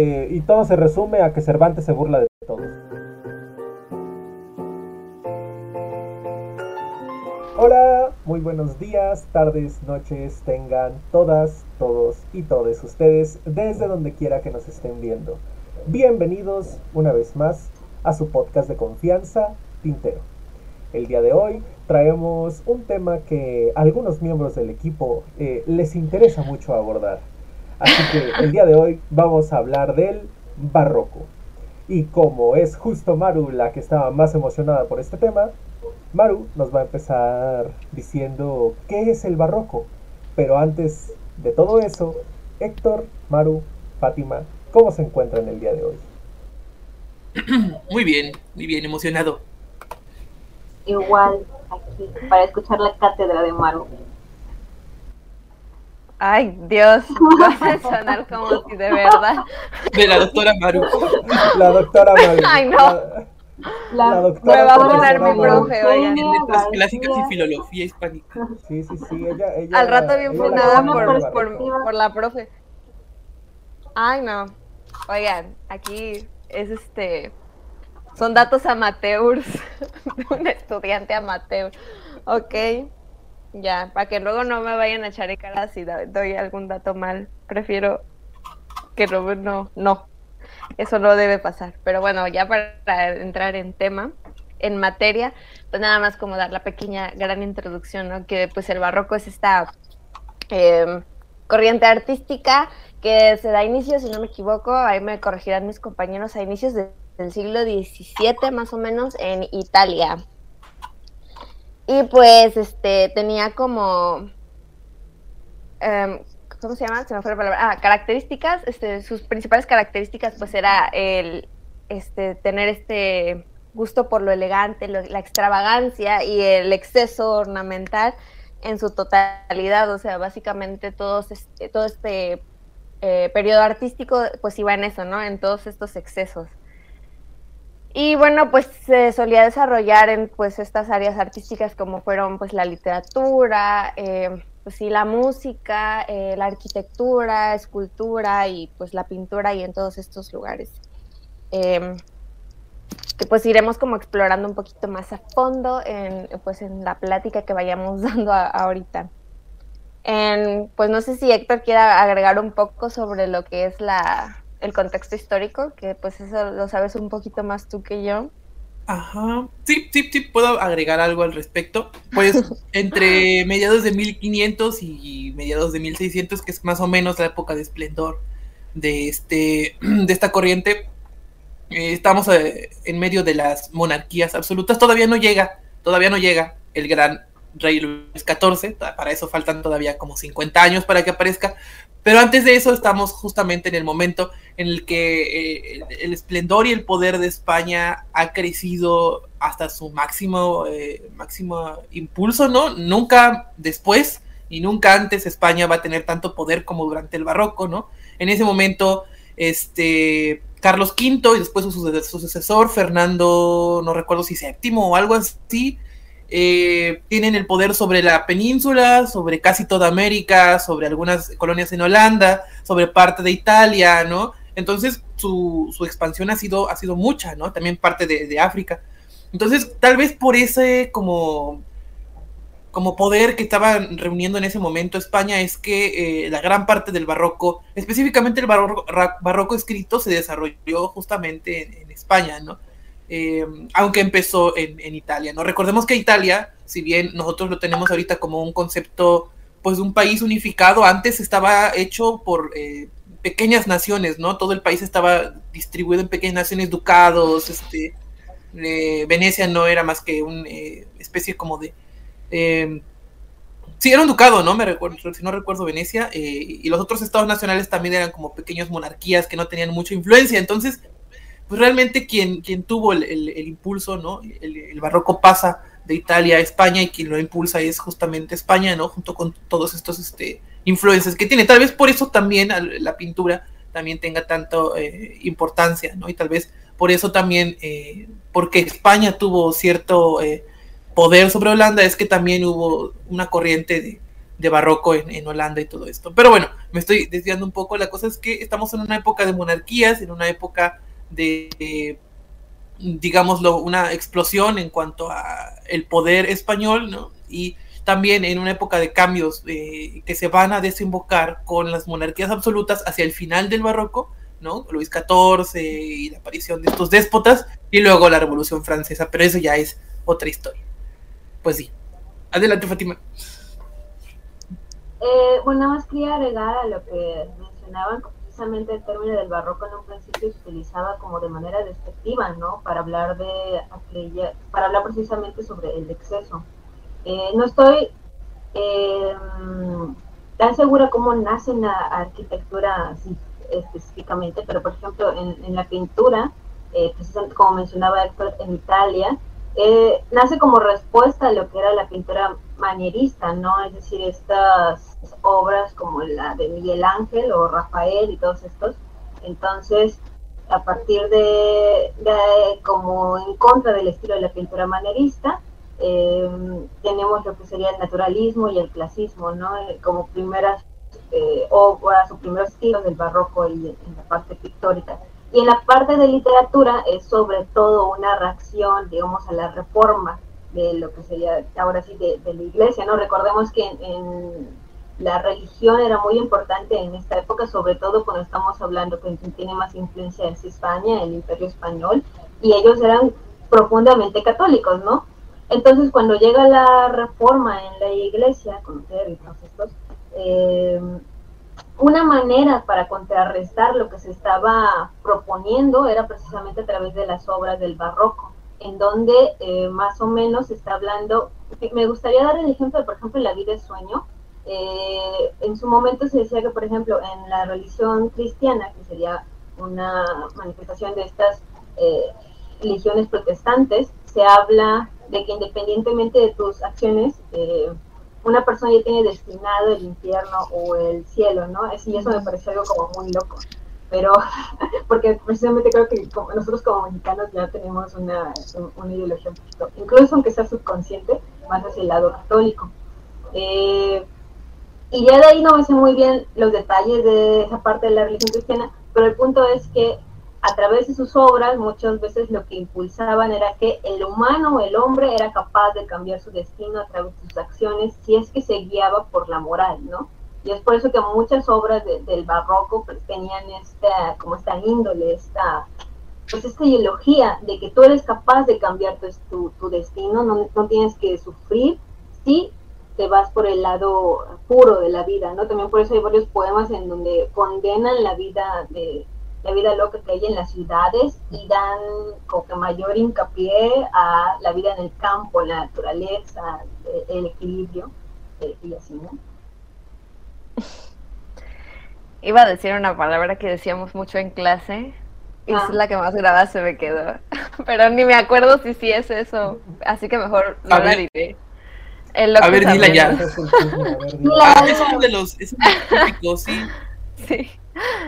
Y todo se resume a que Cervantes se burla de todos. Hola, muy buenos días, tardes, noches, tengan todas, todos y todos ustedes desde donde quiera que nos estén viendo. Bienvenidos una vez más a su podcast de confianza, Tintero. El día de hoy traemos un tema que a algunos miembros del equipo eh, les interesa mucho abordar. Así que el día de hoy vamos a hablar del barroco. Y como es justo Maru la que estaba más emocionada por este tema, Maru nos va a empezar diciendo qué es el barroco. Pero antes de todo eso, Héctor, Maru, Fátima, ¿cómo se encuentran el día de hoy? Muy bien, muy bien, emocionado. Igual, aquí, para escuchar la cátedra de Maru. Ay, Dios, vas a sonar como si de verdad. De la doctora Maru. La doctora Maru. Ay, no. La, La- doctora Me va a poner mi profe, oigan. En letras clásicas y filología hispánica. Sí, sí, sí, ella, ella Al rato bien fundada por, por, por la profe. Ay, no. Oigan, aquí es este. Son datos amateurs de un estudiante amateur. Ok. Ya, para que luego no me vayan a echar en cara si do- doy algún dato mal. Prefiero que no, no, no. Eso no debe pasar. Pero bueno, ya para entrar en tema, en materia, pues nada más como dar la pequeña, gran introducción, ¿no? Que pues el barroco es esta eh, corriente artística que se da inicio, si no me equivoco, ahí me corregirán mis compañeros, a inicios de- del siglo XVII más o menos en Italia. Y pues este tenía como em, ¿cómo se llama? Se me fue la palabra. Ah, características, este, sus principales características pues era el este tener este gusto por lo elegante, lo- la extravagancia y el exceso ornamental en su totalidad, o sea, básicamente todos este, todo este eh, periodo artístico pues iba en eso, ¿no? En todos estos excesos. Y bueno, pues se solía desarrollar en pues estas áreas artísticas como fueron pues la literatura, eh, pues sí, la música, eh, la arquitectura, escultura y pues la pintura y en todos estos lugares. Em, que pues iremos como explorando un poquito más a fondo en, pues en la plática que vayamos dando ahorita. Pues no sé si Héctor quiera agregar un poco sobre lo que es la, el contexto histórico, que pues eso lo sabes un poquito más tú que yo. Ajá. Sí, sí, sí, puedo agregar algo al respecto. Pues entre mediados de 1500 y mediados de 1600, que es más o menos la época de esplendor de, este, de esta corriente, eh, estamos eh, en medio de las monarquías absolutas. Todavía no llega, todavía no llega el gran rey Luis XIV. Para eso faltan todavía como 50 años para que aparezca. Pero antes de eso estamos justamente en el momento en el que eh, el, esplendor y el poder de España ha crecido hasta su máximo, eh, máximo impulso, ¿no? Nunca después y nunca antes España va a tener tanto poder como durante el barroco, ¿no? En ese momento, este, Carlos V y después su- su sucesor, Fernando, no recuerdo si séptimo o algo así, eh, tienen el poder sobre la península, sobre casi toda América, sobre algunas colonias en Holanda, sobre parte de Italia, ¿no? Entonces su, su expansión ha sido, ha sido mucha, ¿no? También parte de, de África. Entonces, tal vez por ese como, como poder que estaban reuniendo en ese momento España es que eh, la gran parte del barroco, específicamente el barroco, barroco escrito, se desarrolló justamente en, en España, ¿no? Eh, aunque empezó en, Italia, ¿no? Recordemos que Italia, si bien nosotros lo tenemos ahorita como un concepto, pues un país unificado, antes estaba hecho por eh, pequeñas naciones, ¿no? Todo el país estaba distribuido en pequeñas naciones, ducados, este, eh, Venecia no era más que una especie como de... eh, sí, era un ducado, ¿no? Me recuerdo, si no recuerdo Venecia, eh, y los otros estados nacionales también eran como pequeñas monarquías que no tenían mucha influencia, entonces pues realmente quien, quien tuvo el, el, el impulso, ¿no? El, barroco pasa de Italia a España y quien lo impulsa es justamente España, ¿no? Junto con todos estos este, influencias que tiene. Tal vez por eso también la pintura también tenga tanto eh, importancia, ¿no? Y tal vez por eso también, eh, porque España tuvo cierto eh, poder sobre Holanda, es que también hubo una corriente de, de barroco en, en, Holanda y todo esto. Pero bueno, me estoy desviando un poco. La cosa es que estamos en una época de monarquías, en una época de, eh, digámoslo, una explosión en cuanto a el poder español, ¿no? Y también en una época de cambios eh, que se van a desembocar con las monarquías absolutas hacia el final del barroco, ¿no? Luis XIV y la aparición de estos déspotas, y luego la Revolución Francesa, pero eso ya es otra historia. Pues sí. Adelante, Fátima. Eh, bueno, más quería agregar a lo que mencionaban, precisamente el término del barroco en un principio se utilizaba como de manera despectiva, ¿no? Para hablar de aquella, para hablar precisamente sobre el exceso. Eh, no estoy eh, tan segura cómo nace la arquitectura específicamente, pero por ejemplo en, la pintura, eh, precisamente como mencionaba Héctor, en Italia, eh, nace como respuesta a lo que era la pintura manierista, ¿no? Es decir, estas obras como la de Miguel Ángel o Rafael y todos estos. Entonces, a partir de, como en contra del estilo de la pintura manierista, eh, tenemos lo que sería el naturalismo y el clasismo, ¿no? Eh, como primeras eh, obras o primeros estilos del barroco y en la parte pictórica. Y en la parte de literatura es sobre todo una reacción, digamos, a la reforma de lo que sería ahora sí de, la iglesia, ¿no? Recordemos que en, la religión era muy importante en esta época, sobre todo cuando estamos hablando que tiene más influencia es España, el imperio español, y ellos eran profundamente católicos, ¿no? Entonces cuando llega la reforma en la iglesia, con y todos estos, eh, una manera para contrarrestar lo que se estaba proponiendo era precisamente a través de las obras del barroco, en donde eh, más o menos se está hablando, me gustaría dar el ejemplo de, por ejemplo, la vida de sueño. Eh, en su momento se decía que, por ejemplo, en la religión cristiana, que sería una manifestación de estas eh, religiones protestantes, se habla de que independientemente de tus acciones, eh, una persona ya tiene destinado el infierno o el cielo, ¿no? y eso me parece algo como muy loco. Pero, porque precisamente creo que como nosotros como mexicanos ya tenemos una, una ideología incluso aunque sea subconsciente, más hacia el lado católico. Eh, y ya de ahí no me sé muy bien los detalles de esa parte de la religión cristiana, pero el punto es que a través de sus obras muchas veces lo que impulsaban era que el humano, el hombre, era capaz de cambiar su destino a través de sus acciones si es que se guiaba por la moral, ¿no? Y es por eso que muchas obras de, del barroco pues, tenían esta, como esta índole, esta, pues esta ideología de que tú eres capaz de cambiar tu, tu, tu destino, no, no, tienes que sufrir si te vas por el lado puro de la vida, ¿no? También por eso hay varios poemas en donde condenan la vida de la vida loca que hay en las ciudades y dan como que mayor hincapié a la vida en el campo, la naturaleza, el, equilibrio eh, y así, ¿no? Iba a decir una palabra que decíamos mucho en clase y ah. es la que más grabada se me quedó, pero ni me acuerdo si sí es eso, así que mejor no la diré. a ver, dila ya. ah, es uno de los, es típicos, sí. Sí.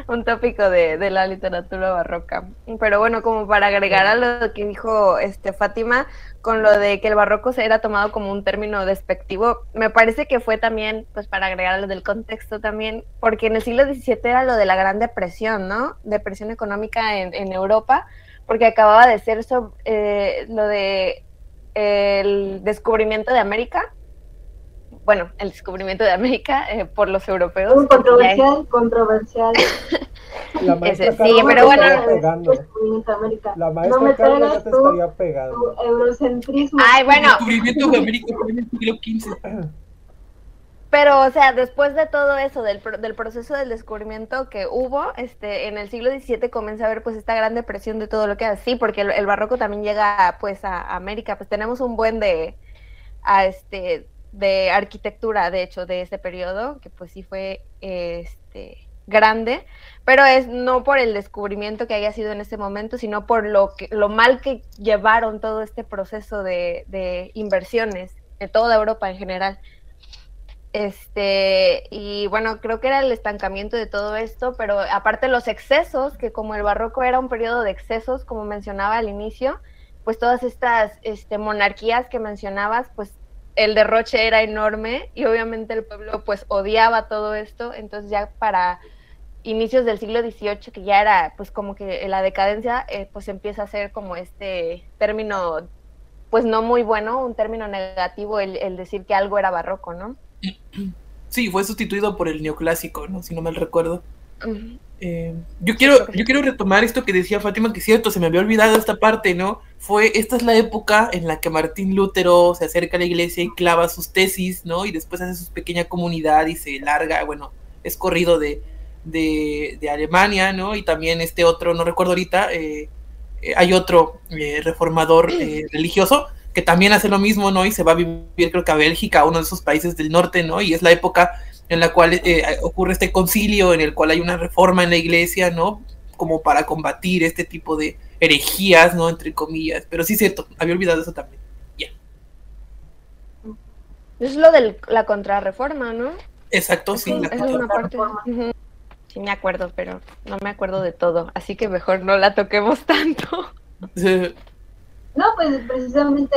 un tópico de, de, la literatura barroca. Pero bueno, como para agregar a lo que dijo este Fátima, con lo de que el barroco se era tomado como un término despectivo, me parece que fue también, pues para agregar a lo del contexto también, porque en el siglo XVII era lo de la Gran Depresión, ¿no? Depresión económica en, en Europa, porque acababa de ser eh, lo de el descubrimiento de América, bueno, el descubrimiento de América eh, por los europeos. Un controversial, controversial. La maestra Ese, sí, pero bueno. Pegando. La maestra no me Carla ya te estaría pegando. eurocentrismo. Ay, bueno. El descubrimiento de América fue en el siglo XV. Pero, o sea, después de todo eso, del, del, proceso del descubrimiento que hubo, este, en el siglo XVII comienza a haber pues esta gran depresión de todo lo que así, porque el, el, barroco también llega pues a América, pues tenemos un buen de, a este, de arquitectura, de hecho, de ese periodo, que pues sí fue este, grande, pero es no por el descubrimiento que haya sido en ese momento, sino por lo, que, lo mal que llevaron todo este proceso de, de inversiones de toda Europa en general. Este, y bueno, creo que era el estancamiento de todo esto, pero aparte los excesos, que como el barroco era un periodo de excesos, como mencionaba al inicio, pues todas estas este, monarquías que mencionabas, pues el derroche era enorme y obviamente el pueblo pues odiaba todo esto, entonces ya para inicios del siglo XVIII, que ya era pues como que la decadencia, eh, pues empieza a ser como este término pues no muy bueno, un término negativo el, el decir que algo era barroco, ¿no? Sí, fue sustituido por el neoclásico, ¿no? Si no mal recuerdo. Eh, yo quiero, yo quiero retomar esto que decía Fátima, que es cierto, se me había olvidado esta parte, ¿no? Fue, esta es la época en la que Martín Lutero se acerca a la iglesia y clava sus tesis, ¿no? Y después hace su pequeña comunidad y se larga, bueno, es corrido de, de, de Alemania, ¿no? Y también este otro, no recuerdo ahorita, eh, eh, hay otro reformador religioso que también hace lo mismo, ¿no? Y se va a vivir, creo que a Bélgica, uno de esos países del norte, ¿no? Y es la época en la cual eh, ocurre este concilio, en el cual hay una reforma en la iglesia, ¿no? Como para combatir este tipo de herejías, ¿no? Entre comillas. Pero sí es cierto, había olvidado eso también. Ya. Es lo de la contrarreforma, ¿no? Exacto, sí. la es una parte. Sí me acuerdo, pero no me acuerdo de todo, así que mejor no la toquemos tanto. No, pues precisamente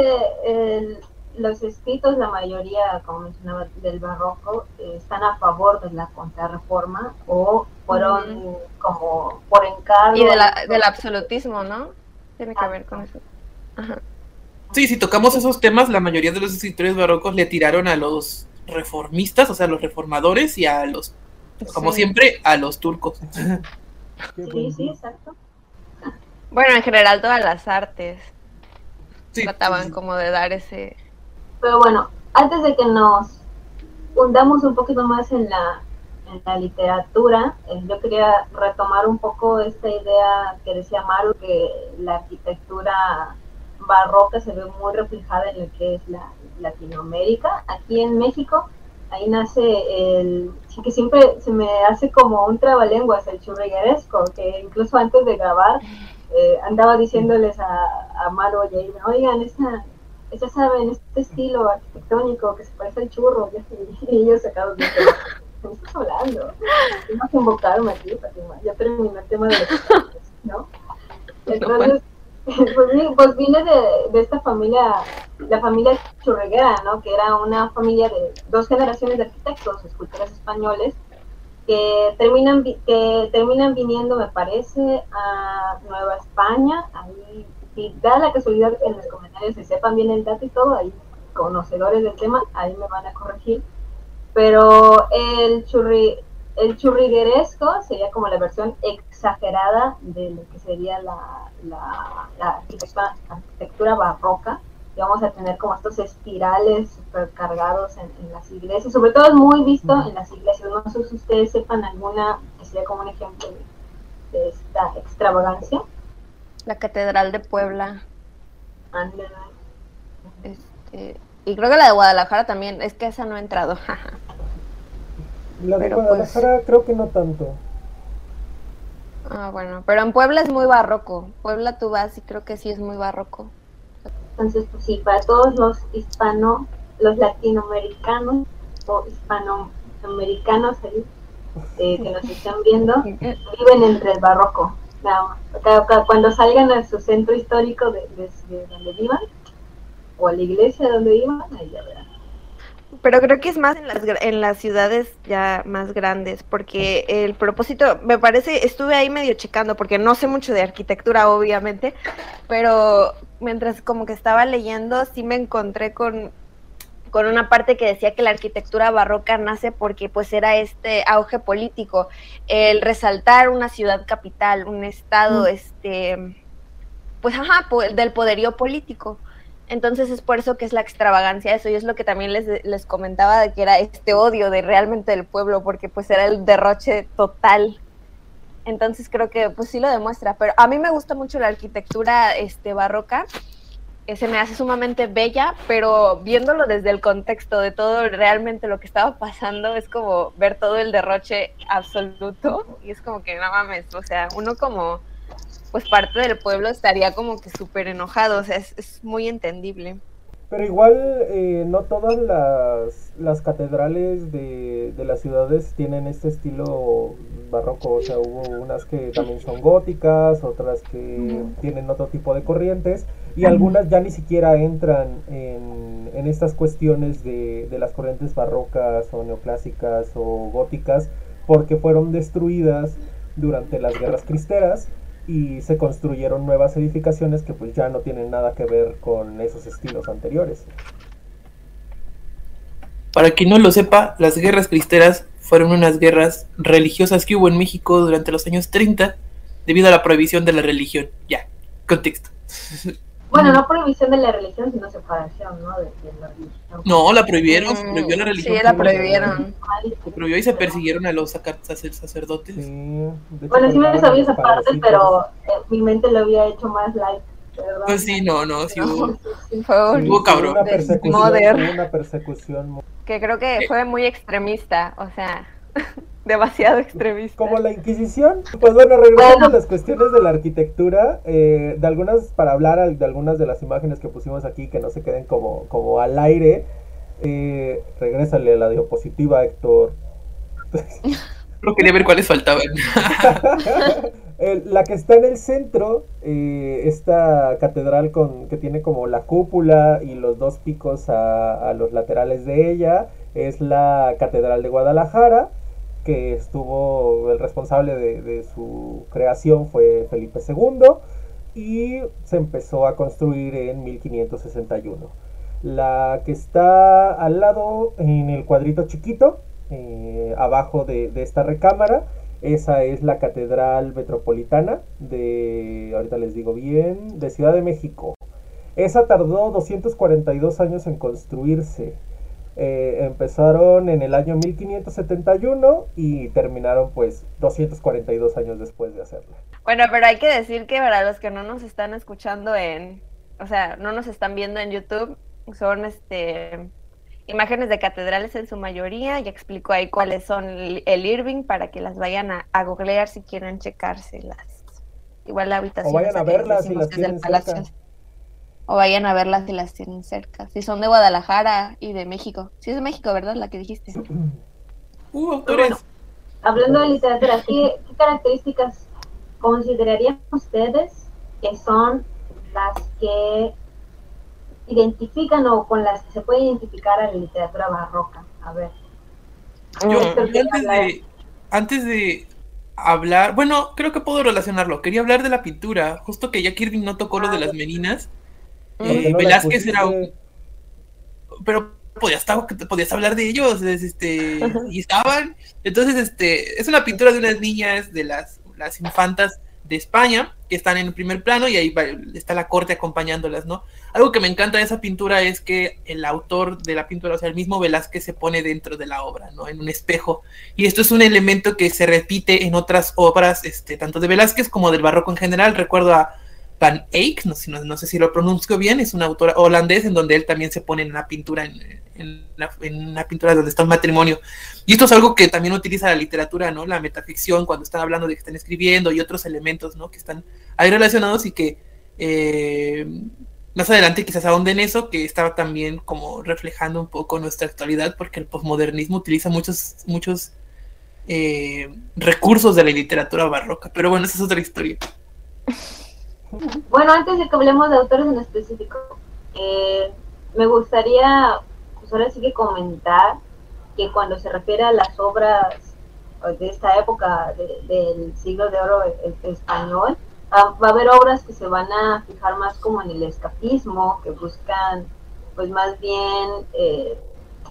los escritos, la mayoría, como mencionaba, del barroco, eh, están a favor de la contrarreforma o fueron como por encargo. Y del absolutismo, ¿no? Tiene que ver con eso. Sí, si tocamos esos temas, la mayoría de los escritores barrocos le tiraron a los reformistas, o sea, a los reformadores y a los, como siempre, a los turcos. Sí, sí, exacto. Bueno, en general todas las artes trataban como de dar ese... Pero bueno, antes de que nos hundamos un poquito más en la, literatura, eh, yo quería retomar un poco esta idea que decía Maru, que la arquitectura barroca se ve muy reflejada en lo que es la Latinoamérica. Aquí en México, ahí nace el, sí que siempre se me hace como un trabalenguas, el churrigueresco, que incluso antes de grabar eh, andaba diciéndoles a, a Maro y a oigan, esta, ya saben, este estilo arquitectónico que se parece al churro, y, ellos sacados de ¿qué me estás hablando? Tengo que invocarme aquí, Fatima, ya terminé el tema de los ¿no? Entonces, pues, pues vine de, de, esta familia, la familia churreguera, ¿no? Que era una familia de dos generaciones de arquitectos, escultores españoles, que terminan que terminan viniendo me parece a Nueva España ahí y da la casualidad en los comentarios se sepan bien el dato y todo ahí conocedores del tema ahí me van a corregir. Pero el churri el churrigueresco sería como la versión exagerada de lo que sería la, la, la arquitectura, arquitectura barroca. Y vamos a tener como estos espirales super cargados en, las iglesias, sobre todo es muy visto en las iglesias, no sé si ustedes sepan alguna que sería como un ejemplo de, esta extravagancia. La Catedral de Puebla. Este, y creo que la de Guadalajara también, es que esa no ha entrado. la de pues Guadalajara creo que no tanto. Ah, bueno, pero en Puebla es muy barroco. Puebla tú vas y creo que sí es muy barroco. Entonces, pues sí, para todos los hispano, los latinoamericanos o hispanoamericanos eh, que nos están viendo, viven entre el barroco. Cuando salgan a su centro histórico de, donde vivan, o a la iglesia donde vivan, ahí ya verán. Pero creo que es más en las, en las ciudades ya más grandes, porque el propósito, me parece, estuve ahí medio checando, porque no sé mucho de arquitectura, obviamente, pero mientras como que estaba leyendo, sí me encontré con, con una parte que decía que la arquitectura barroca nace porque pues era este auge político, el resaltar una ciudad capital, un estado, este, pues ajá, del poderío político. Entonces es por eso que es la extravagancia eso, y es lo que también les, les comentaba de que era este odio de realmente del pueblo, porque pues era el derroche total entonces creo que pues sí lo demuestra, pero a mí me gusta mucho la arquitectura este, barroca, se me hace sumamente bella, pero viéndolo desde el contexto de todo realmente lo que estaba pasando, es como ver todo el derroche absoluto y es como que no mames, o sea, uno como pues parte del pueblo estaría como que súper enojado, o sea, es, es muy entendible. Pero igual eh, no todas las, las catedrales de, de, las ciudades tienen este estilo barroco, o sea, hubo unas que también son góticas, otras que tienen otro tipo de corrientes y algunas ya ni siquiera entran en, estas cuestiones de, de las corrientes barrocas o neoclásicas o góticas porque fueron destruidas durante las guerras cristeras y se construyeron nuevas edificaciones que pues ya no tienen nada que ver con esos estilos anteriores. Para quien no lo sepa, las guerras cristeras fueron unas guerras religiosas que hubo en México durante los años 30 debido a la prohibición de la religión. Ya, contexto. Bueno, no prohibición de la religión, sino separación, ¿no? De, de la religión. No, la prohibieron, se prohibió la religión. Sí, la prohibieron. Se prohibió y se persiguieron a los sacerdotes. Sí, Bueno, sí me sabía esa parte, pero eh, mi mente lo había hecho más light. verdad. Pues sí, no, no, sí hubo. Sí, sí. Fue un- Sí, Hubo cabrón. Una persecución, una persecución que creo que fue muy extremista, o sea, demasiado extremista. como la Inquisición. Pues bueno, regresando Bueno. a las cuestiones de la arquitectura, eh, de algunas, para hablar de algunas de las imágenes que pusimos aquí, que no se queden como, como al aire, eh, regrésale a la diapositiva, Héctor. Solo quería ver cuáles faltaban. La que está en el centro, eh, esta catedral con, que tiene como la cúpula y los dos picos a, a los laterales de ella, es la Catedral de Guadalajara, que estuvo, el responsable de, su creación fue Felipe II y se empezó a construir en 1561. La que está al lado, en el cuadrito chiquito, eh, abajo de, de esta recámara, esa es la Catedral Metropolitana de, ahorita les digo bien, de Ciudad de México. Esa tardó 242 años en construirse. Eh, empezaron en el año 1571 y terminaron pues 242 años después de hacerla. Bueno, pero hay que decir que para los que no nos están escuchando en, o sea, no nos están viendo en YouTube, son este imágenes de catedrales en su mayoría. Ya explico ahí cuáles son el, el Irving para que las vayan a, a googlear si quieren checárselas. Igual la habitación. O vayan a verlas si las tienen cerca. O vayan a verlas si las tienen cerca. Si son de Guadalajara y de México. Si es de México, ¿verdad? La que dijiste. Uh, autores. Hablando de literatura, ¿qué, qué características considerarían ustedes que son las que identifican o con las que se puede identificar a la literatura barroca? A ver. Yo, yo antes de, antes de hablar, bueno, creo que puedo relacionarlo. Quería hablar de la pintura, justo que ya Kirby no tocó lo de las meninas. ¿Por qué Eh, no Velázquez era un, pero podías, hablar de ellos, es, este, y estaban. Entonces, este, es una pintura de unas niñas de las, las infantas de España que están en el primer plano y ahí va- está la corte acompañándolas, ¿no? Algo que me encanta de esa pintura es que el autor de la pintura, o sea, el mismo Velázquez se pone dentro de la obra, ¿no? En un espejo. Y esto es un elemento que se repite en otras obras, este, tanto de Velázquez como del barroco en general. Recuerdo a Van Eyck, no, sé- si lo pronuncio bien, es un autor holandés en donde él también se pone en una pintura, en una pintura donde está un matrimonio. Y esto es algo que también utiliza la literatura, ¿no? La metaficción, cuando están hablando de que están escribiendo y otros elementos, ¿no? Que están ahí relacionados y que eh, más adelante quizás ahonden eso, que estaba también como reflejando un poco nuestra actualidad, porque el posmodernismo utiliza muchos, muchos eh, recursos de la literatura barroca. Pero bueno, esa es otra historia. Bueno, antes de que hablemos de autores en específico, eh, me gustaría, pues ahora sí que comentar que cuando se refiere a las obras eh, de esta época de- del siglo de oro e- e- español, ah, va a haber obras que se van a fijar más como en el escapismo, que buscan pues más bien eh,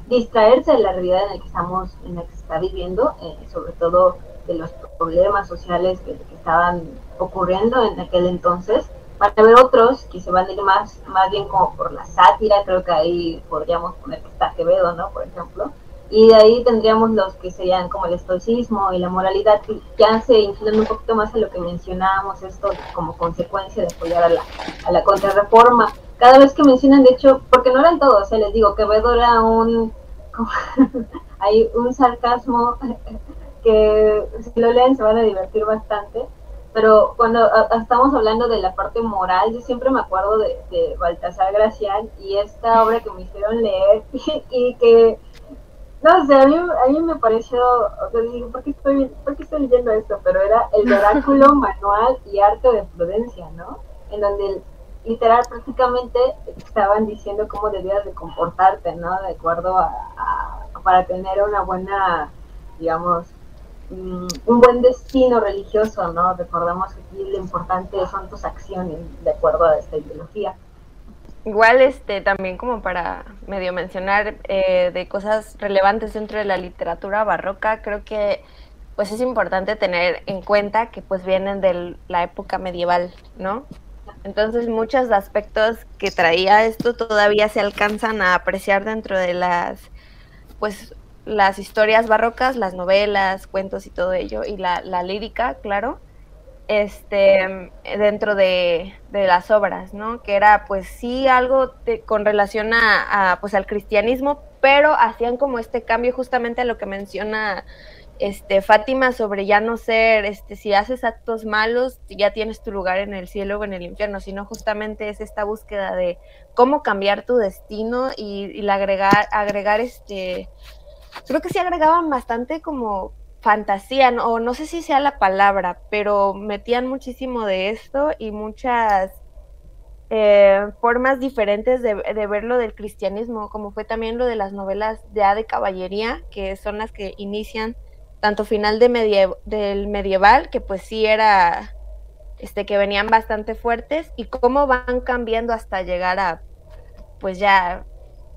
distraerse de la realidad en la que estamos, en la que se está viviendo, eh, sobre todo de los problemas sociales que, estaban ocurriendo en aquel entonces. Van a haber otros que se van a ir más, más bien como por la sátira, creo que ahí podríamos poner que está Quevedo, ¿no? Por ejemplo. Y de ahí tendríamos los que serían como el estoicismo y la moralidad, que ya se inclinan un poquito más a lo que mencionábamos, esto como consecuencia de apoyar a la, a la contrarreforma. Cada vez que mencionan, de hecho, porque no eran todos, sea, les digo, Quevedo era un, hay un sarcasmo que si lo leen se van a divertir bastante. pero cuando estamos hablando de la parte moral, yo siempre me acuerdo de, de Baltasar Gracián y esta obra que me hicieron leer y, que, no sé, a mí, a mí me pareció, o sea, digo, ¿por qué, estoy, ¿por qué estoy leyendo esto? Pero era el oráculo, manual y arte de prudencia, ¿no? En donde literal prácticamente estaban diciendo cómo debías de comportarte, ¿no? De acuerdo a para tener una buena, digamos, Mm, un buen destino religioso, ¿no? Recordamos que aquí lo importante son tus acciones, de acuerdo a esta ideología. Igual, este, también como para medio mencionar eh, de cosas relevantes dentro de la literatura barroca, creo que pues es importante tener en cuenta que pues vienen de la época medieval, ¿no? Entonces muchos aspectos que traía esto todavía se alcanzan a apreciar dentro de las pues las historias barrocas, las novelas, cuentos y todo ello, y la, lírica, claro, este, dentro de, las obras, ¿no? Que era pues sí algo con relación a, pues al cristianismo, pero hacían como este cambio justamente a lo que menciona este, Fátima sobre ya no ser, este, si haces actos malos, ya tienes tu lugar en el cielo o en el infierno, sino justamente es esta búsqueda de cómo cambiar tu destino y, y agregar, agregar este, creo que sí agregaban bastante como fantasía, o no sé si sea la palabra, pero metían muchísimo de esto y muchas eh, formas diferentes de, de, ver lo del cristianismo, como fue también lo de las novelas ya de caballería, que son las que inician tanto final de del medieval, que pues sí era, este, que venían bastante fuertes, y cómo van cambiando hasta llegar a, pues ya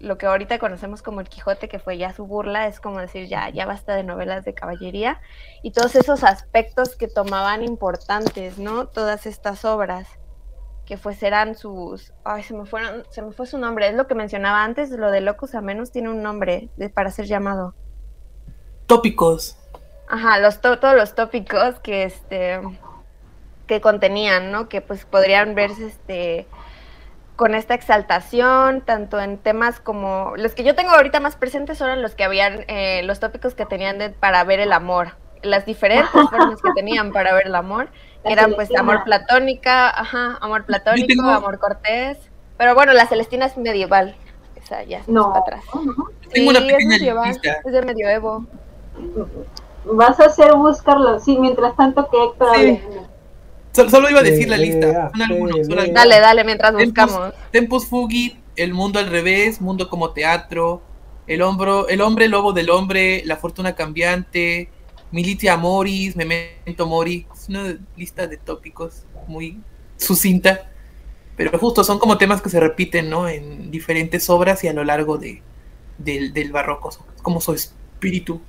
lo que ahorita conocemos como el Quijote, que fue ya su burla, es como decir, ya, ya basta de novelas de caballería, y todos esos aspectos que tomaban importantes, ¿no? Todas estas obras, que pues eran sus, ay, se me fueron, se me fue su nombre, es lo que mencionaba antes, lo de Locus a menos tiene un nombre de, para ser llamado. Tópicos. Ajá, los todos los tópicos que este que contenían, ¿no? Que pues podrían verse este con esta exaltación, tanto en temas como los que yo tengo ahorita más presentes son los que habían, eh, los tópicos que tenían para ver el amor, las diferentes formas que tenían para ver el amor, eran pues amor platónica, ajá, amor platónico, amor cortés, pero bueno, la Celestina es medieval, esa ya no. para atrás. Tengo una pequeña es es de medioevo. Vas a hacer buscarlo, sí, mientras tanto que Héctor sí. Solo, iba a decir la lista. Dale, dale, mientras buscamos. Tempus Fugit, El Mundo al Revés, Mundo como Teatro, El, hombro, el Hombre Lobo del Hombre, La Fortuna Cambiante, Militia Moris, Memento Mori. Es una lista de tópicos muy sucinta. Pero justo son como temas que se repiten, ¿no? En diferentes obras y a lo largo de, del, del barroco. Como su espíritu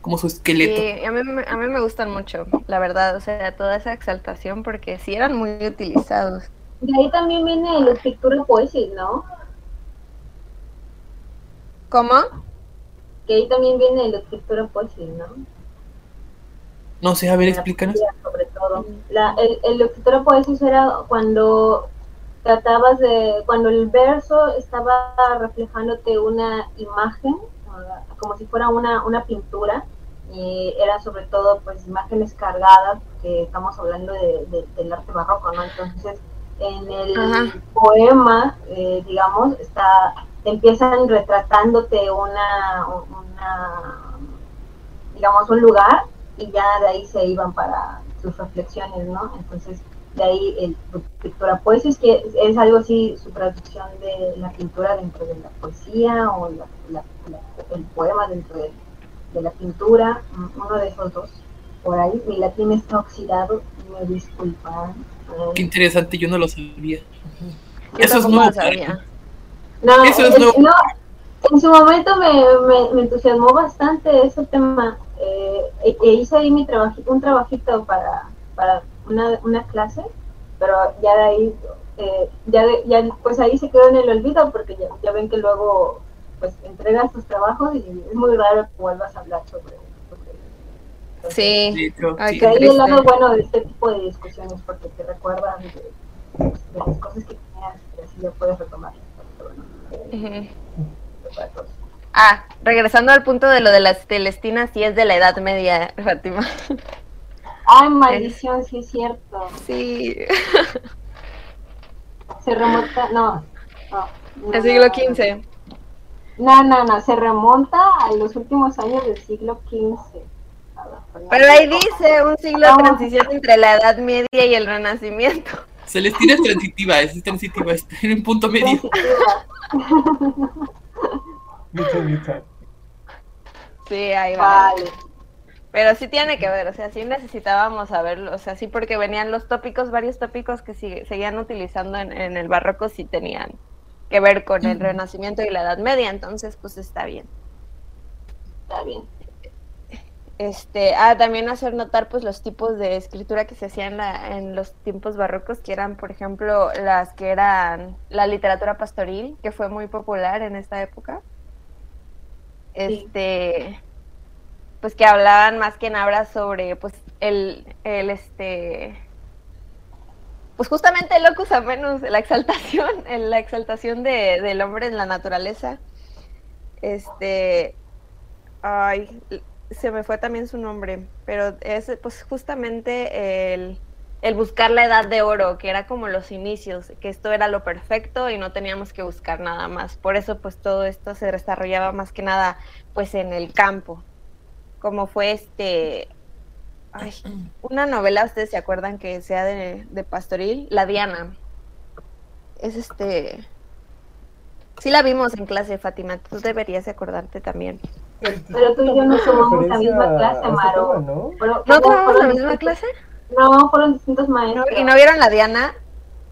como su esqueleto. Sí, a mí, a mí me gustan mucho, la verdad, o sea, toda esa exaltación porque sí eran muy utilizados. De ahí también viene la escritura poesía, ¿no? ¿Cómo? Que ahí también viene la escritura poesía, ¿no? No sé, a ver, explícanos. Sobre todo. La, el, el escritura poesía era cuando tratabas de, cuando el verso estaba reflejándote una imagen como si fuera una, una pintura, y era sobre todo pues imágenes cargadas, porque estamos hablando de, del arte barroco, ¿no? Entonces, en el poema, eh, digamos, está, empiezan retratándote una, una, digamos, un lugar, y ya de ahí se iban para sus reflexiones, ¿no? Entonces, de ahí el pintura poesía, es que es algo así, su traducción de la pintura dentro de la poesía o el poema dentro de, la pintura, uno de esos dos. Por ahí, mi latín está oxidado, me disculpan. Qué interesante, yo no lo sabía. Eso es nuevo. No, Eso es nuevo. No, en su momento me, me, entusiasmó bastante ese tema. Eh, e, e hice ahí mi trabajito, un trabajito para, para una, una clase, pero ya de ahí, eh, ya, ya, pues ahí se quedó en el olvido porque ya, ya ven que luego pues entregas tus trabajos y es muy raro que vuelvas a hablar sobre Sí, hay que el lado bueno de este tipo de discusiones porque te recuerdan de, las cosas que tenías y así ya puedes retomar. Ah, regresando al punto de lo de las Celestinas, sí es de la Edad Media, Fátima. Ay, maldición, sí es cierto. Sí, Se remonta, no. no, no, el siglo XV. No, no, no, se remonta a los últimos años del siglo XV. Pero ahí dice un siglo de transición entre la Edad Media y el Renacimiento. Celestina es transitiva, es transitiva, está en un punto medio. Sí, ahí va. Vale. Pero sí tiene que ver, o sea, sí necesitábamos saberlo, o sea, sí porque venían los tópicos, varios tópicos que sigue- seguían utilizando en, en el barroco, sí tenían que ver con el Renacimiento y la Edad Media, entonces pues está bien. Está bien. Este, ah, también hacer notar pues los tipos de escritura que se hacían la- en los tiempos barrocos, que eran, por ejemplo, las que eran la literatura pastoril, que fue muy popular en esta época. Este, pues que hablaban más que nada sobre pues el, el este pues justamente el locus amenus, la exaltación, la exaltación de, del hombre en la naturaleza. Este, ay, se me fue también su nombre, pero es pues justamente el, el buscar la edad de oro, que era como los inicios, que esto era lo perfecto y no teníamos que buscar nada más. Por eso pues todo esto se desarrollaba más que nada pues en el campo, como fue este, ay, una novela, ustedes se acuerdan que sea de, de Pastoril, La Diana. Es este, sí la vimos en clase, Fátima, tú deberías de acordarte también. Pero tú y yo no tomamos la misma clase, este Maro. tema, ¿no? ¿No tomamos la misma distintos- clase? No, fueron distintos maestros. ¿Y no vieron la Diana?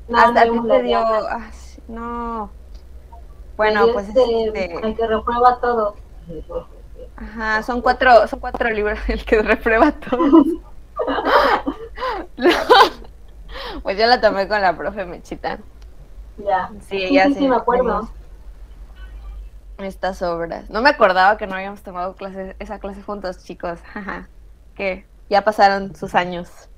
No, Hasta no te dio. No. Bueno, pues este, este, El que reprueba todo. Ajá, son cuatro, son cuatro libros el que reprueba todo. pues yo la tomé con la profe Mechita. Ya. Sí, Sí, ella sí, sí. sí, me acuerdo. Estas obras. No me acordaba que no habíamos tomado clase, esa clase juntos, chicos. Ajá. Que ya pasaron sus años.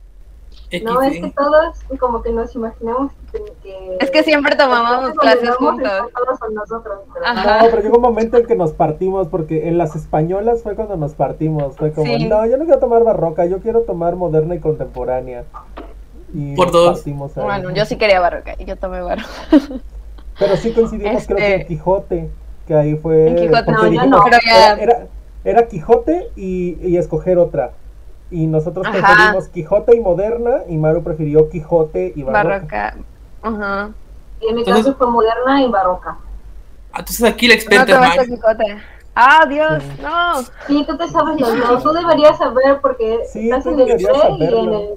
No, es que todos como que nos imaginamos que... que- Es que siempre tomábamos clases juntos. Todos son nosotros, Ajá. No, pero llegó un momento en que nos partimos, porque en las españolas fue cuando nos partimos. Fue como, Sí. no, yo no quiero tomar barroca, yo quiero tomar moderna y contemporánea. Y Por dos. Bueno, yo sí quería barroca y yo tomé barroca. Pero sí coincidimos, creo que Este- en Quijote, que ahí fue. En Quijote, no, yo dijimos, no. Pero ya- Era, era, era Quijote y, y escoger otra. Y nosotros Ajá. preferimos Quijote y moderna, y Maru prefirió Quijote y barroca. Barroca. Ajá. Y en mi Entonces- caso fue moderna y barroca. Ah, Entonces aquí la No experta es tomaste Mari. Quijote. Ah, Dios, Sí. no. Sí, tú te sabes los dos. Tú deberías saber porque Sí, estás en el deberías y en el...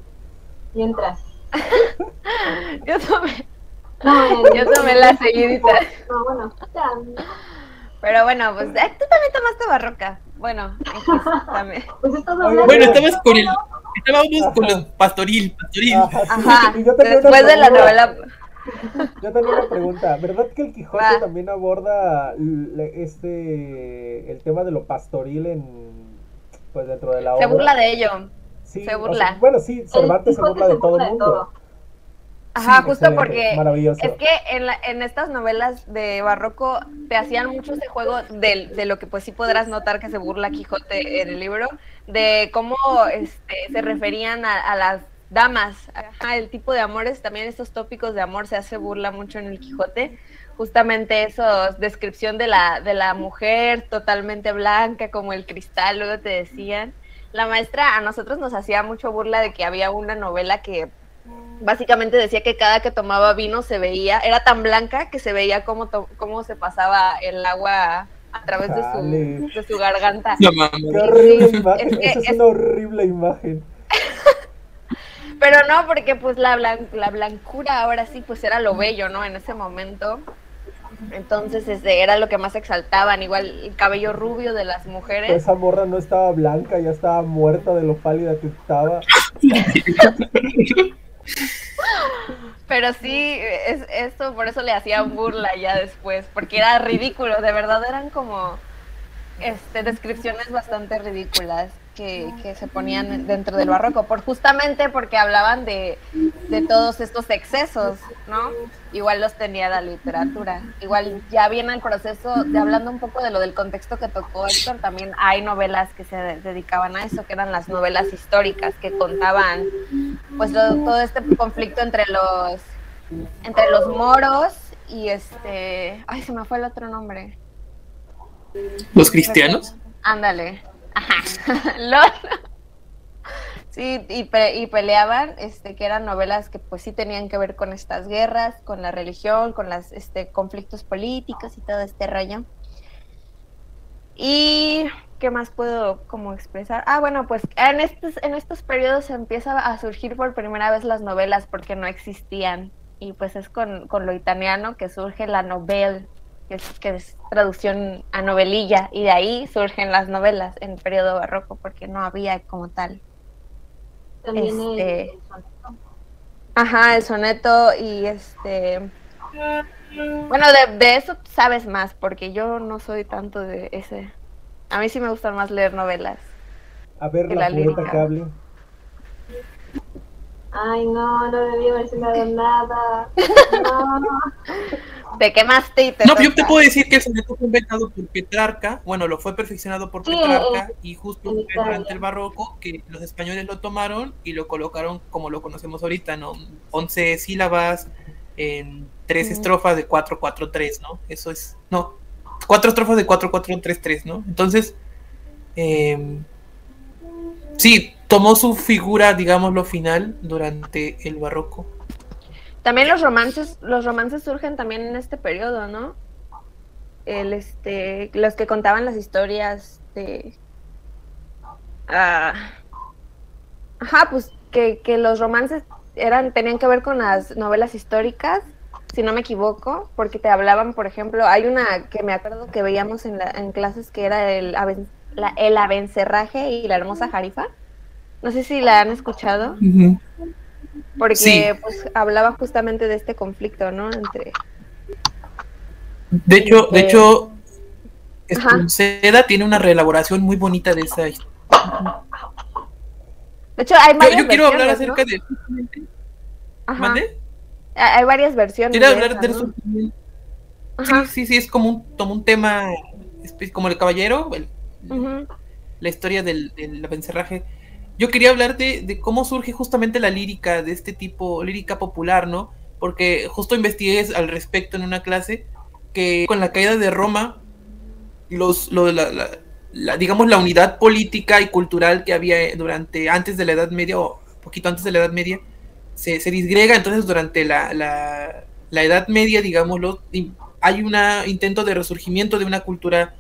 Y entras. Yo tomé, No, el- yo tomé la seguidita. No, bueno, ya. Pero bueno, pues eh, tú también tomaste barroca. Bueno, también. Pues Bueno, estabas con el. Estábamos con los pastoril, pastoril. Ajá, y yo Después de la novela. Yo tenía una pregunta, ¿verdad que el Quijote Va. también aborda este el tema de lo pastoril en pues dentro de la obra? Se burla de ello. Sí, se o burla. sea, bueno, sí, Cervantes se burla de se todo burla el de mundo. todo. Ajá, Sí, justo porque es que en, la- en estas novelas de barroco te hacían mucho ese juego de, de lo que pues sí podrás notar que se burla Quijote en el libro, de cómo este, se referían a, a las damas, ajá, el tipo de amores, también estos tópicos de amor se hace burla mucho en el Quijote, justamente eso, descripción de la, de la mujer totalmente blanca como el cristal, luego te decían. La maestra a nosotros nos hacía mucho burla de que había una novela que básicamente decía que cada que tomaba vino se veía, era tan blanca que se veía cómo, to- cómo se pasaba el agua a través de su, de su garganta. La mamá. Qué horrible Sí, imagen, es que esa es, es- una horrible imagen. Pero no, porque pues la, blan- la blancura ahora sí, pues era lo bello, ¿no? En ese momento. Entonces este, era lo que más exaltaban, igual el cabello rubio de las mujeres. Esa morra no estaba blanca, ya estaba muerta de lo pálida que estaba. Pero sí, es, esto por eso le hacían burla ya después, porque era ridículo, de verdad eran como este, descripciones bastante ridículas. Que, que se ponían dentro del barroco, por justamente porque hablaban de, de todos estos excesos, ¿no? Igual los tenía la literatura. Igual ya viene el proceso de hablando un poco de lo del contexto que tocó Héctor, también hay novelas que se de- dedicaban a eso, que eran las novelas históricas, que contaban pues lo- todo este conflicto entre los entre los moros y este, ay, se me fue el otro nombre. Los cristianos. Ándale. Ajá. Lo- Sí, y, pe- y peleaban, este, que eran novelas que pues sí tenían que ver con estas guerras, con la religión, con los este, conflictos políticos y todo este rollo. Y ¿qué más puedo como expresar? Ah, bueno, pues en estos, en estos periodos empieza a surgir por primera vez las novelas porque no existían. Y pues es con, con lo italiano que surge la novela, que es, que es traducción a novelilla, y de ahí surgen las novelas en el periodo barroco, porque no había como tal. También Este- el soneto. Ajá, el soneto y este... Bueno, de, de eso sabes más, porque yo no soy tanto de ese... A mí sí me gusta más leer novelas. A ver la, la poeta que hable. Ay, no, no debí haber dado nada. No, Te quemaste y te No, yo te puedo decir que el soneto fue inventado por Petrarca, bueno, lo fue perfeccionado por Sí, Petrarca en- y justo durante el barroco que los españoles lo tomaron y lo colocaron como lo conocemos ahorita, ¿no? 11 sílabas en tres Ujú. estrofas de 4-4-3, ¿no? Eso es, no, cuatro estrofas de 4-4-3-3, ¿no? Entonces, eh, sí, tomó su figura, digámoslo, final durante el barroco. También los romances, los romances surgen también en este periodo, ¿no? El este, los que contaban las historias de ah, ajá, pues que, que los romances eran, tenían que ver con las novelas históricas, si no me equivoco, porque te hablaban, por ejemplo, hay una que me acuerdo que veíamos en, la, en clases que era el, la- el abencerraje y la hermosa jarifa. No sé si la han escuchado porque Sí. pues hablaba justamente de este conflicto, ¿no? Entre De hecho, de Eh, hecho. Espronceda tiene una reelaboración muy bonita de esa historia. de hecho hay Yo, varias yo quiero hablar acerca ¿no? de Ajá. ¿Mande? Hay varias versiones. Quiero de hablar. Ajá. Sí, sí, sí, es como un, como un tema como el caballero, el- la historia del, del. Yo quería hablar de, cómo surge justamente la lírica de este tipo, lírica popular, ¿no? Porque justo investigué al respecto en una clase que con la caída de Roma, los, lo de la, la- la- digamos, la unidad política y cultural que había durante, antes de la Edad Media, o poquito antes de la Edad Media, se, se disgrega, entonces durante la, la, la Edad Media, digámoslo, hay un intento de resurgimiento de una cultura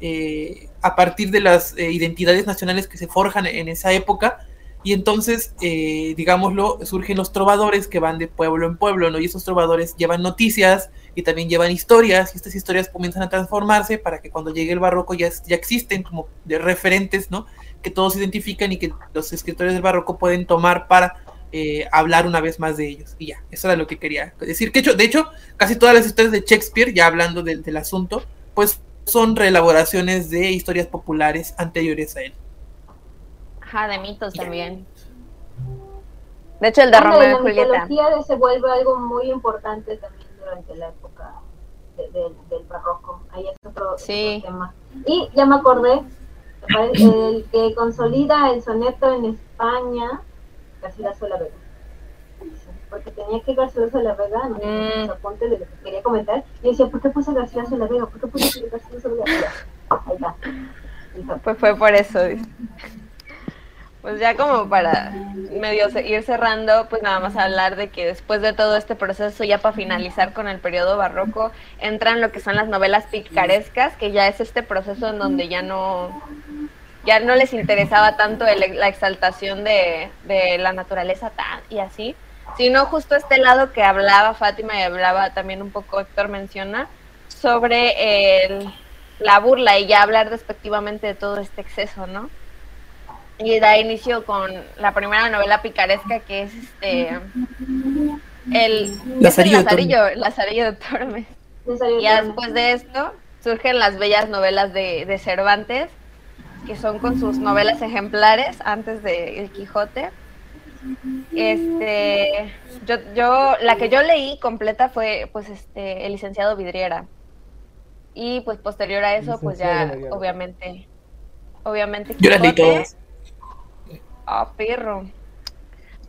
eh, a partir de las eh, identidades nacionales que se forjan en esa época. Y entonces, eh, digámoslo, surgen los trovadores que van de pueblo en pueblo, ¿no? Y esos trovadores llevan noticias y también llevan historias, y estas historias comienzan a transformarse para que cuando llegue el barroco ya, ya existen como de referentes, ¿no? Que todos identifican y que los escritores del barroco pueden tomar para eh, hablar una vez más de ellos. Y ya, eso era lo que quería decir. Que hecho, de hecho, casi todas las historias de Shakespeare, ya hablando del, del asunto, pues son reelaboraciones de historias populares anteriores a él. Ajá, de mitos también. De hecho, el de Ándale, Romeo y la Julieta. mitología se vuelve algo muy importante también durante la época de- del- del barroco. Ahí es otro, Sí. otro tema. Y ya me acordé, el que consolida el soneto en España, de la Vega. Porque tenía que Garcilaso de la Vega, no Mm. los apuntes de lo que quería comentar. Y decía, ¿por qué puse Garcilaso de la Vega? ¿Por qué puse Garcilaso de la Vega? Ahí está. Listo. Pues fue por eso. dice. Pues ya como para medio ir cerrando, pues nada más hablar de que después de todo este proceso, ya para finalizar con el periodo barroco, entran lo que son las novelas picarescas, que ya es este proceso en donde ya no, ya no les interesaba tanto el- la exaltación de, de la naturaleza tan, y así, sino justo este lado que hablaba Fátima y hablaba también un poco Héctor menciona, sobre el, la burla y ya hablar despectivamente de todo este exceso, ¿no? Y da inicio con la primera novela picaresca que es este el Lazarillo de Lazarillo, Lazarillo de Tormes. Y ya después de esto surgen las bellas novelas de, de Cervantes, que son con sus novelas ejemplares antes de El Quijote. Este, yo, yo, la que yo leí completa fue, pues, este, El licenciado Vidriera. Y pues posterior a eso, pues ya, obviamente, obviamente. Yo las leí todas. Ah, perro.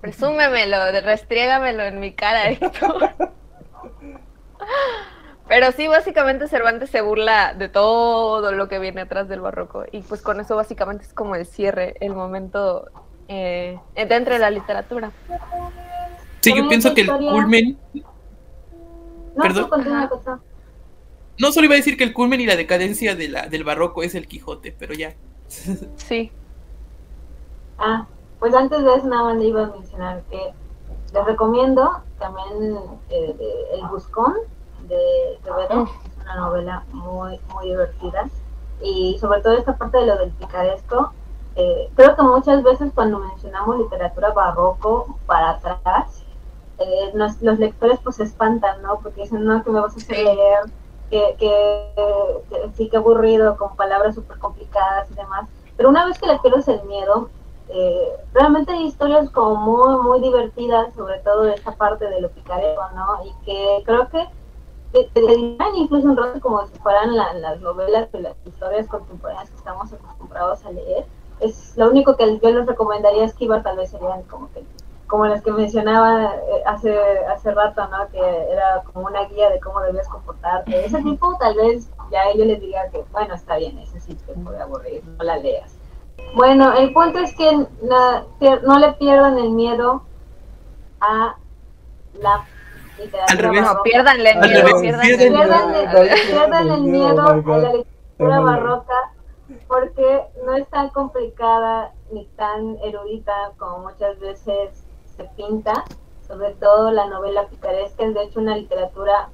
Presúmemelo, restriégamelo en mi cara, Héctor. Pero sí, básicamente Cervantes se burla de todo lo que viene atrás del barroco. Y pues con eso básicamente es como el cierre, el momento eh, dentro de la literatura. Sí, yo pienso que el culmen, No, Perdón. tú no solo iba a decir que el culmen y la decadencia de la, del barroco es el Quijote, pero ya. Sí. Ah, pues antes de eso nada más le iba a mencionar que les recomiendo también eh, de El Buscón de Quevedo, Mm. es una novela muy, muy divertida y sobre todo esta parte de lo del picaresco, eh, creo que muchas veces cuando mencionamos literatura barroco para atrás, eh, nos- los lectores pues se espantan, ¿no? Porque dicen, no, que me vas a hacer leer, que, que, que sí, que aburrido, con palabras súper complicadas y demás. Pero una vez que le pierdes el miedo, eh, realmente hay historias como muy, muy divertidas, sobre todo de esta parte de lo picaresco, ¿no? Y que creo que te, incluso un rato como si fueran la- las novelas o las historias contemporáneas que estamos acostumbrados a leer. Es lo único que yo les recomendaría esquivar, tal vez serían como que como las que mencionaba eh, hace hace rato, ¿no? Que era como una guía de cómo debías comportarte. Ese tipo, tal vez ya yo les diría que, bueno, está bien, ese sí te puede aburrir, no la leas. Bueno, el punto es que la- que no le pierdan el miedo a la literatura Al revés. No, barroca. piérdanle el miedo, piérdanle miedo. Miedo oh my a la Terrible. barroca porque no es tan complicada ni tan erudita como muchas veces se pinta, sobre todo la novela picaresca es de hecho una literatura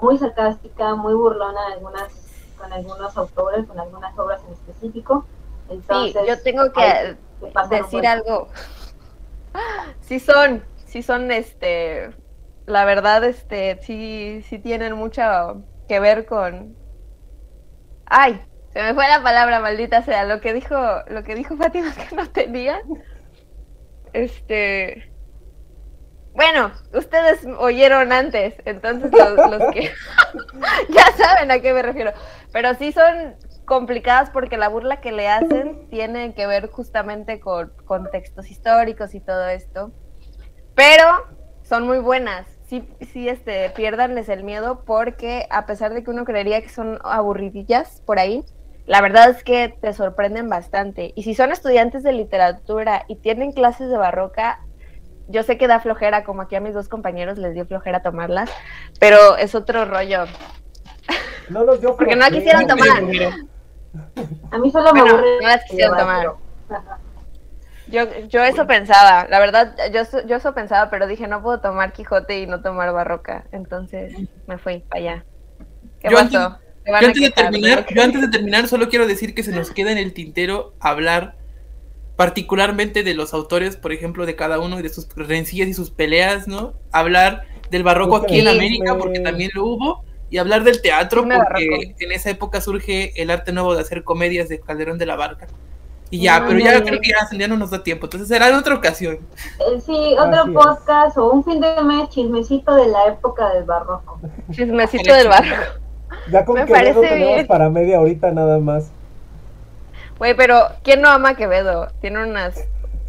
muy sarcástica, muy burlona en algunas, con algunos autores, con algunas obras en específico. Sí, Entonces, yo tengo que que decir algo. Sí son, sí son, este, la verdad, este, sí, sí tienen mucho que ver con. Ay, se me fue la palabra, maldita sea. Lo que dijo, lo que dijo Fátima es que no tenía. Este. Bueno, ustedes oyeron antes, entonces los, que ya saben a qué me refiero. Pero sí son complicadas porque la burla que le hacen tiene que ver justamente con contextos históricos y todo esto. Pero son muy buenas. Sí, sí, este, piérdanles el miedo porque a pesar de que uno creería que son aburridillas por ahí, la verdad es que te sorprenden bastante. Y si son estudiantes de literatura y tienen clases de barroca, yo sé que da flojera, como aquí a mis dos compañeros les dio flojera tomarlas, pero es otro rollo. No nos dio Porque no flojera. quisieron tomar. A mí solo me Bueno, aburre. no las quisieron tomar. Yo, yo eso pensaba, la verdad, yo, eso- yo eso pensaba, pero dije, no puedo tomar Quijote y no tomar Barroca, entonces me fui para allá. ¿Qué Yo pasó? Antes- ¿Se van Yo antes, de terminar, yo antes de terminar, solo quiero decir que se nos queda en el tintero hablar particularmente de los autores, por ejemplo, de cada uno y de sus rencillas y sus peleas, ¿no? Hablar del barroco aquí en Sí. América, porque también lo hubo, y hablar del teatro, porque barroco. en esa época surge el arte nuevo de hacer comedias de Calderón de la Barca. Y ya, Mm. pero ya creo que ya, ya no nos da tiempo, entonces será en otra ocasión. Eh, Sí, otro Así es. podcast o un fin de mes chismecito de la época del barroco. Chismecito del Barroco. Ya con Me Quevedo tenemos bien. para media horita nada más. Güey, pero ¿quién no ama a Quevedo? Tiene unas,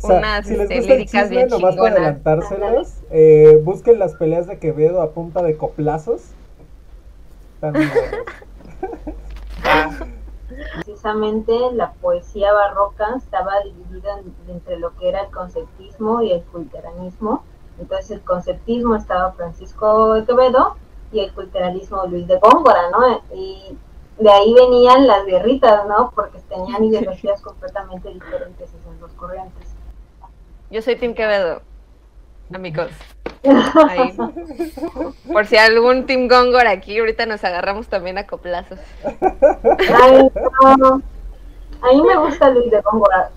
O sea, unas si les este, gusta el chisme, bien nomás para chingonas. adelantárselas, eh, busquen las peleas de Quevedo a punta de coplazos. Precisamente la poesía barroca estaba dividida en- entre lo que era el conceptismo y el culteranismo. Entonces el conceptismo estaba Francisco de Quevedo y el culturalismo Luis de Góngora, ¿no? Y de ahí venían las guerritas, ¿no? Porque tenían ideologías completamente diferentes esas dos corrientes. Yo soy Tim Quevedo, amigos. Ahí. Por si algún Team Gongor aquí, ahorita nos agarramos también a coplazos. Ay, no. A mí me gusta Luis de Góngora.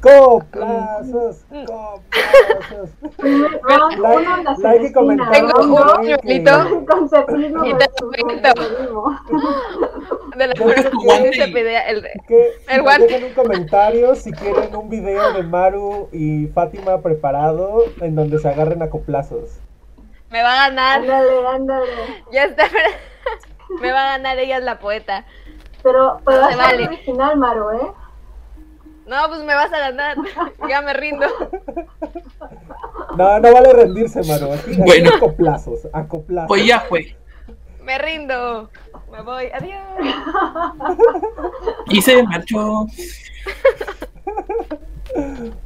Coplazos, coplazos. Primer round, Like- like y comentar. Tengo un pañuelito Conceptismo Y de la que se pedía el Que El guante. dejen un comentario si quieren un video de Maru y Fátima preparado en donde se agarren a coplazos. me va a ganar. Ándale, ándale. Ya está. Me va a ganar, ella es la poeta. Pero, pero Se vas a vale. ser original, Maru, ¿eh? No, pues me vas a ganar. Ya me rindo. No, no vale rendirse. Aquí, aquí Bueno. a coplazos, a coplazos. Pues ya fue. Me rindo. Me voy. Adiós. Y se marchó.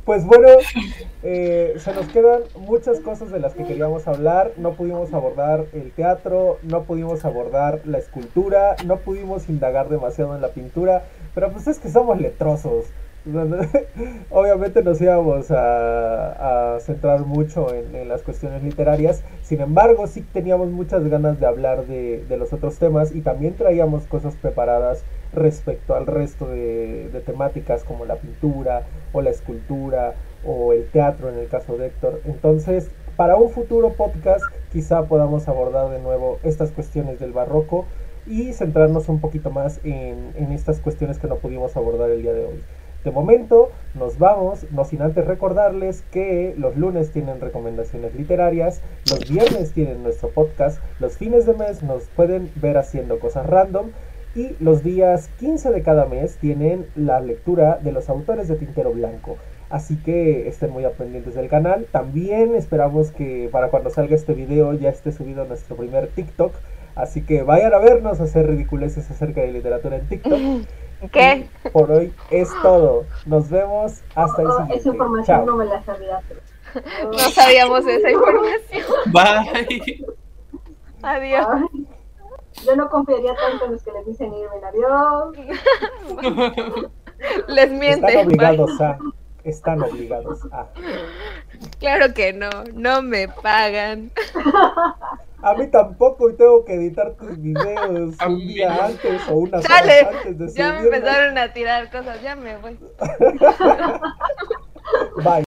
Pues bueno, eh, se nos quedan muchas cosas de las que queríamos hablar. No pudimos abordar el teatro, no pudimos abordar la escultura, no pudimos indagar demasiado en la pintura, pero pues es que somos letrosos. Obviamente nos íbamos a, centrar mucho en, las cuestiones literarias, sin embargo sí teníamos muchas ganas de hablar de, los otros temas y también traíamos cosas preparadas respecto al resto de, temáticas como la pintura o la escultura o el teatro en el caso de Héctor. Entonces, para un futuro podcast quizá podamos abordar de nuevo estas cuestiones del barroco y centrarnos un poquito más en estas cuestiones que no pudimos abordar el día de hoy. De momento nos vamos, no sin antes recordarles que los lunes tienen recomendaciones literarias, los viernes tienen nuestro podcast, los fines de mes nos pueden ver haciendo cosas random y los días 15 de cada mes tienen la lectura de los autores de Tintero Blanco. Así que estén muy pendientes del canal. También esperamos que para cuando salga este video ya esté subido nuestro primer TikTok. Así que vayan a vernos hacer ridiculeces acerca de literatura en TikTok. ¿Qué? Y por hoy es todo. Nos vemos hasta el Oh, siguiente. esa información Chao. no me la sabía. pero- No sabíamos esa información. Bye. Adiós. Yo no confiaría tanto en los que les dicen Irving adiós. Les miente. Están obligados a. Están obligados a. Claro que no. No me pagan. A mí tampoco y tengo que editar tus videos un día antes o Chale, horas antes de Ya me empezaron a tirar cosas. Ya me voy. Bye.